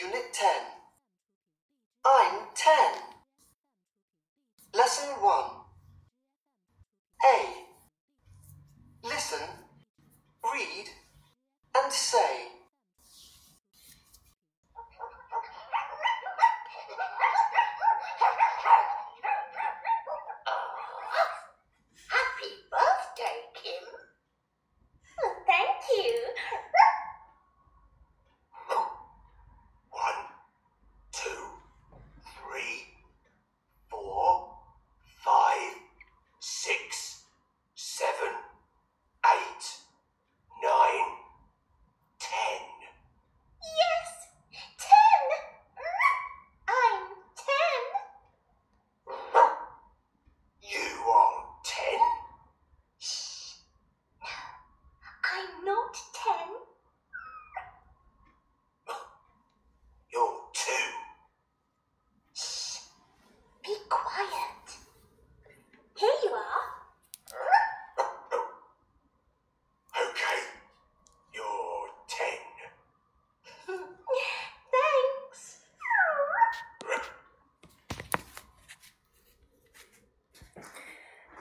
Unit 10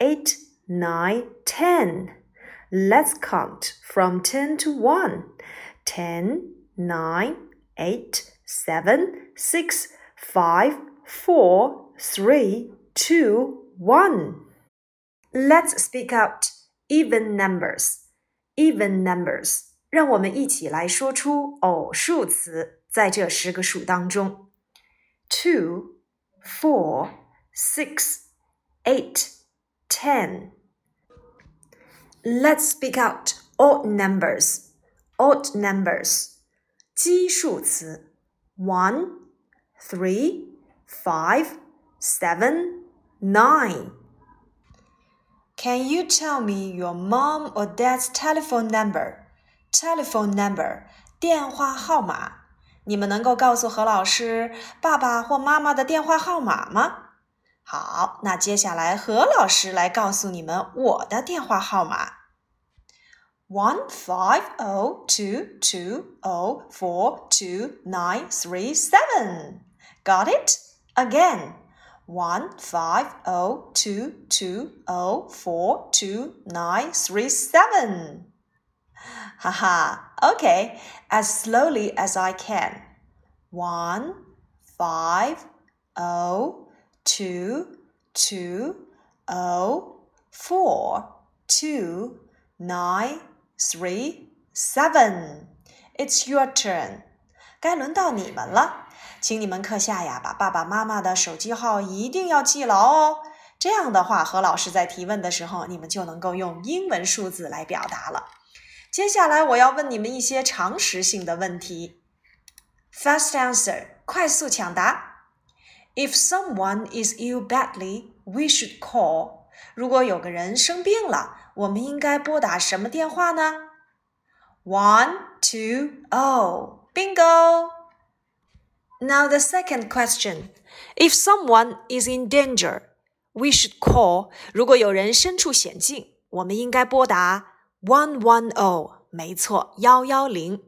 eight, nine, ten. Let's count from ten to one. Ten, nine, eight, seven, six, five, four, three, two, one. Let's speak out even numbers. Even numbers. 让我们一起来说出偶数词，在这十个数当中，two, four, six, eight. 10. Let's speak out odd numbers. Odd numbers. 奇数词 1, Can you tell me your mom or dad's telephone number? Telephone number. 电话号码。你们能够告诉何老师爸爸或妈妈的电话号码吗？好，那接下来何老师来告诉你们我的电话号码：one five o oh two two o oh four two nine three seven。Got it? Again. One five o oh two two o four two nine three seven. Haha. okay. As slowly as I can. One five o Two two o four two nine three seven. It's your turn. 该轮到你们了，请你们课下呀把爸爸妈妈的手机号一定要记牢哦。这样的话，何老师在提问的时候，你们就能够用英文数字来表达了。接下来我要问你们一些常识性的问题。Fast answer. 快速抢答。If someone is ill badly, we should call. 如果有个人生病了，我们应该拨打什么电话呢？One, two, oh, bingo. Now the second question: If someone is in danger, we should call. 如果有人身处险境，我们应该拨打110。没错，幺幺零。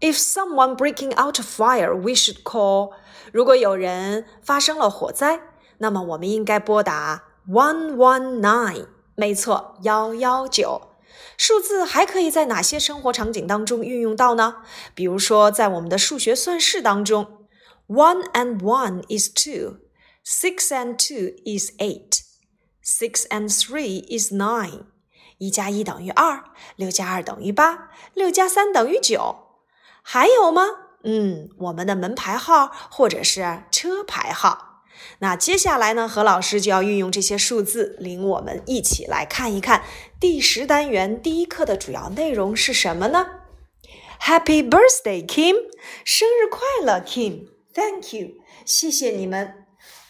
if someone breaking out a fire, we should call. 如果有人发生了火灾，那么我们应该拨打 one one nine。没错，幺幺九。数字还可以在哪些生活场景当中运用到呢？比如说，在我们的数学算式当中，one and one is two，six and two is eight，six and three is nine。一加一等于二，六加二等于八，六加三等于九。还有吗？嗯，我们的门牌号或者是车牌号。那接下来呢？何老师就要运用这些数字，领我们一起来看一看第十单元第一课的主要内容是什么呢？Happy birthday, Kim！生日快乐，Kim！Thank you，谢谢你们。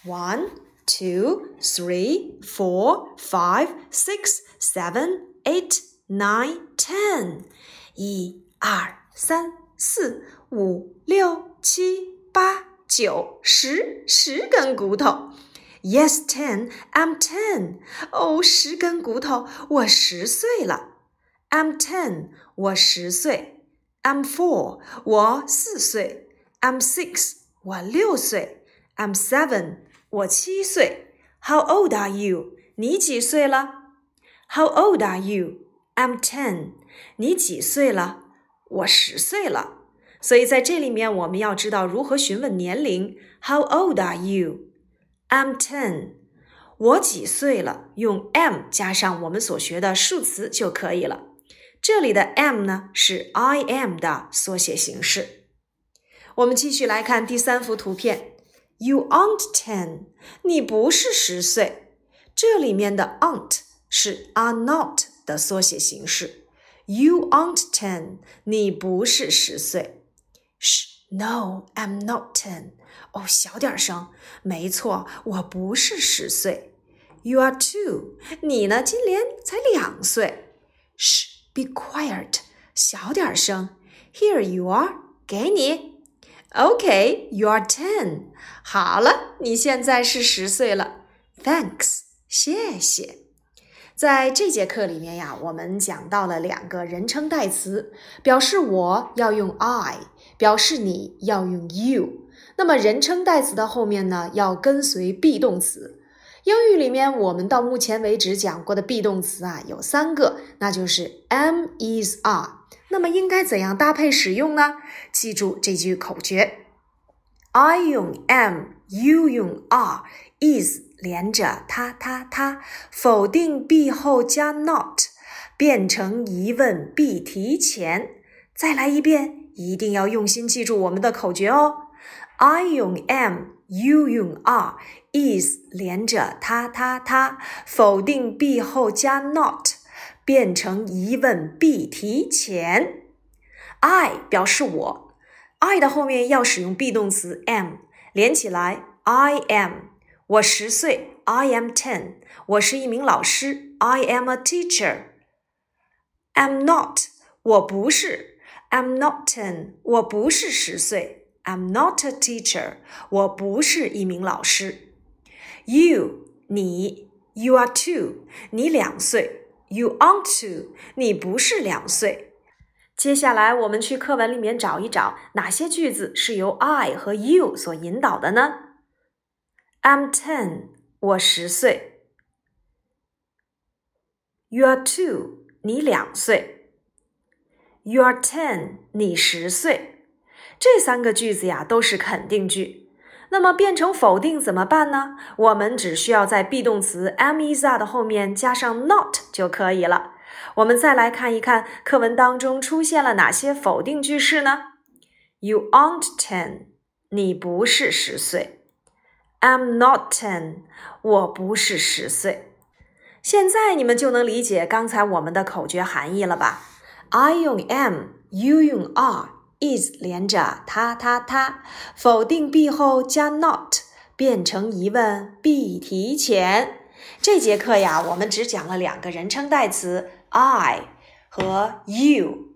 One, two, three, four, five, six, seven, eight, nine, ten。一、二、三。四五六七八九十，十根骨头。Yes, ten. I'm ten. 哦，十根骨头，我十岁了。I'm ten. 我十岁。I'm four. 我四岁。I'm six. 我六岁。I'm seven. 我七岁。How old are you? 你几岁了？How old are you? I'm ten. 你几岁了？我十岁了，所以在这里面我们要知道如何询问年龄。How old are you? I'm ten. 我几岁了？用 a m 加上我们所学的数词就可以了。这里的 a m 呢，是 I am 的缩写形式。我们继续来看第三幅图片。You aren't ten. 你不是十岁。这里面的 aren't 是 are not 的缩写形式。You aren't ten，你不是十岁。Sh，no，I'm not ten。哦，小点声。没错，我不是十岁。You oh, are two，你呢？今年才两岁。Sh，be quiet，小点声。Here you are，给你。Okay，you are two 你呢今年才两岁 shbe quiet 小点声 here you You are ten 好了你现在是十岁了 thanks 谢谢在这节课里面呀，我们讲到了两个人称代词，表示我要用 I，表示你要用 You。那么人称代词的后面呢，要跟随 be 动词。英语里面我们到目前为止讲过的 be 动词啊，有三个，那就是 am is are。那么应该怎样搭配使用呢？记住这句口诀：I 用 am，You 用 are。is 连着它它它，否定 be 后加 not，变成疑问 be 提前。再来一遍，一定要用心记住我们的口诀哦。I 用 am，you 用 are，is 连着它它它，否定 be 后加 not，变成疑问 be 提前。I 表示我，I 的后面要使用 be 动词 am，连起来 I am。我十岁，I am ten。我是一名老师，I am a teacher。I'm not，我不是，I'm not ten，我不是十岁，I'm not a teacher，我不是一名老师。You，你，You are two，你两岁，You aren't two，你不是两岁。接下来我们去课文里面找一找，哪些句子是由 I 和 You 所引导的呢？I'm ten，我十岁。You're two，你两岁。You're ten，你十岁。这三个句子呀，都是肯定句。那么变成否定怎么办呢？我们只需要在 be 动词 am is are 的后面加上 not 就可以了。我们再来看一看课文当中出现了哪些否定句式呢？You aren't ten，你不是十岁。I'm not ten，我不是十岁。现在你们就能理解刚才我们的口诀含义了吧？I 用 am，You 用 are，is 连着它它它，否定 be 后加 not，变成疑问 be 提前。这节课呀，我们只讲了两个人称代词 I 和 You。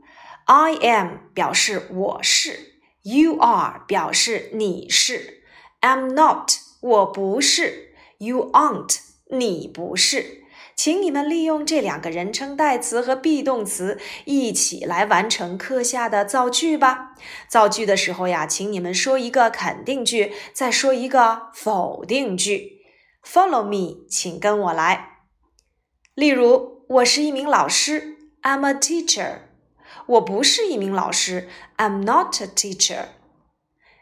I am 表示我是，You are 表示你是。I'm not。我不是，you aren't，你不是。请你们利用这两个人称代词和 be 动词一起来完成课下的造句吧。造句的时候呀，请你们说一个肯定句，再说一个否定句。Follow me，请跟我来。例如，我是一名老师，I'm a teacher。我不是一名老师，I'm not a teacher。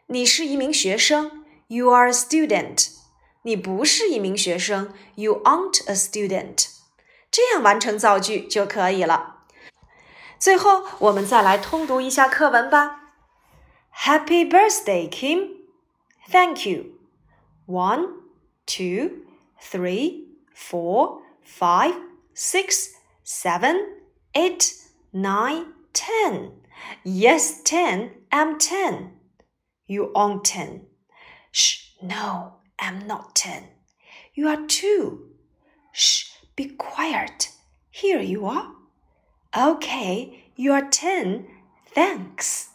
你是一名学生。You are a student. 你不是一名学生，You aren't a student。这样完成造句就可以了。最后，我们再来通读一下课文吧。Happy birthday, Kim. Thank you. One, two, three, four, five, six, seven, eight, nine, ten. Yes, ten. I'm ten. You own ten. Shh, no, I'm not ten. You are two. Shh, be quiet. Here you are. Okay, you are ten. Thanks.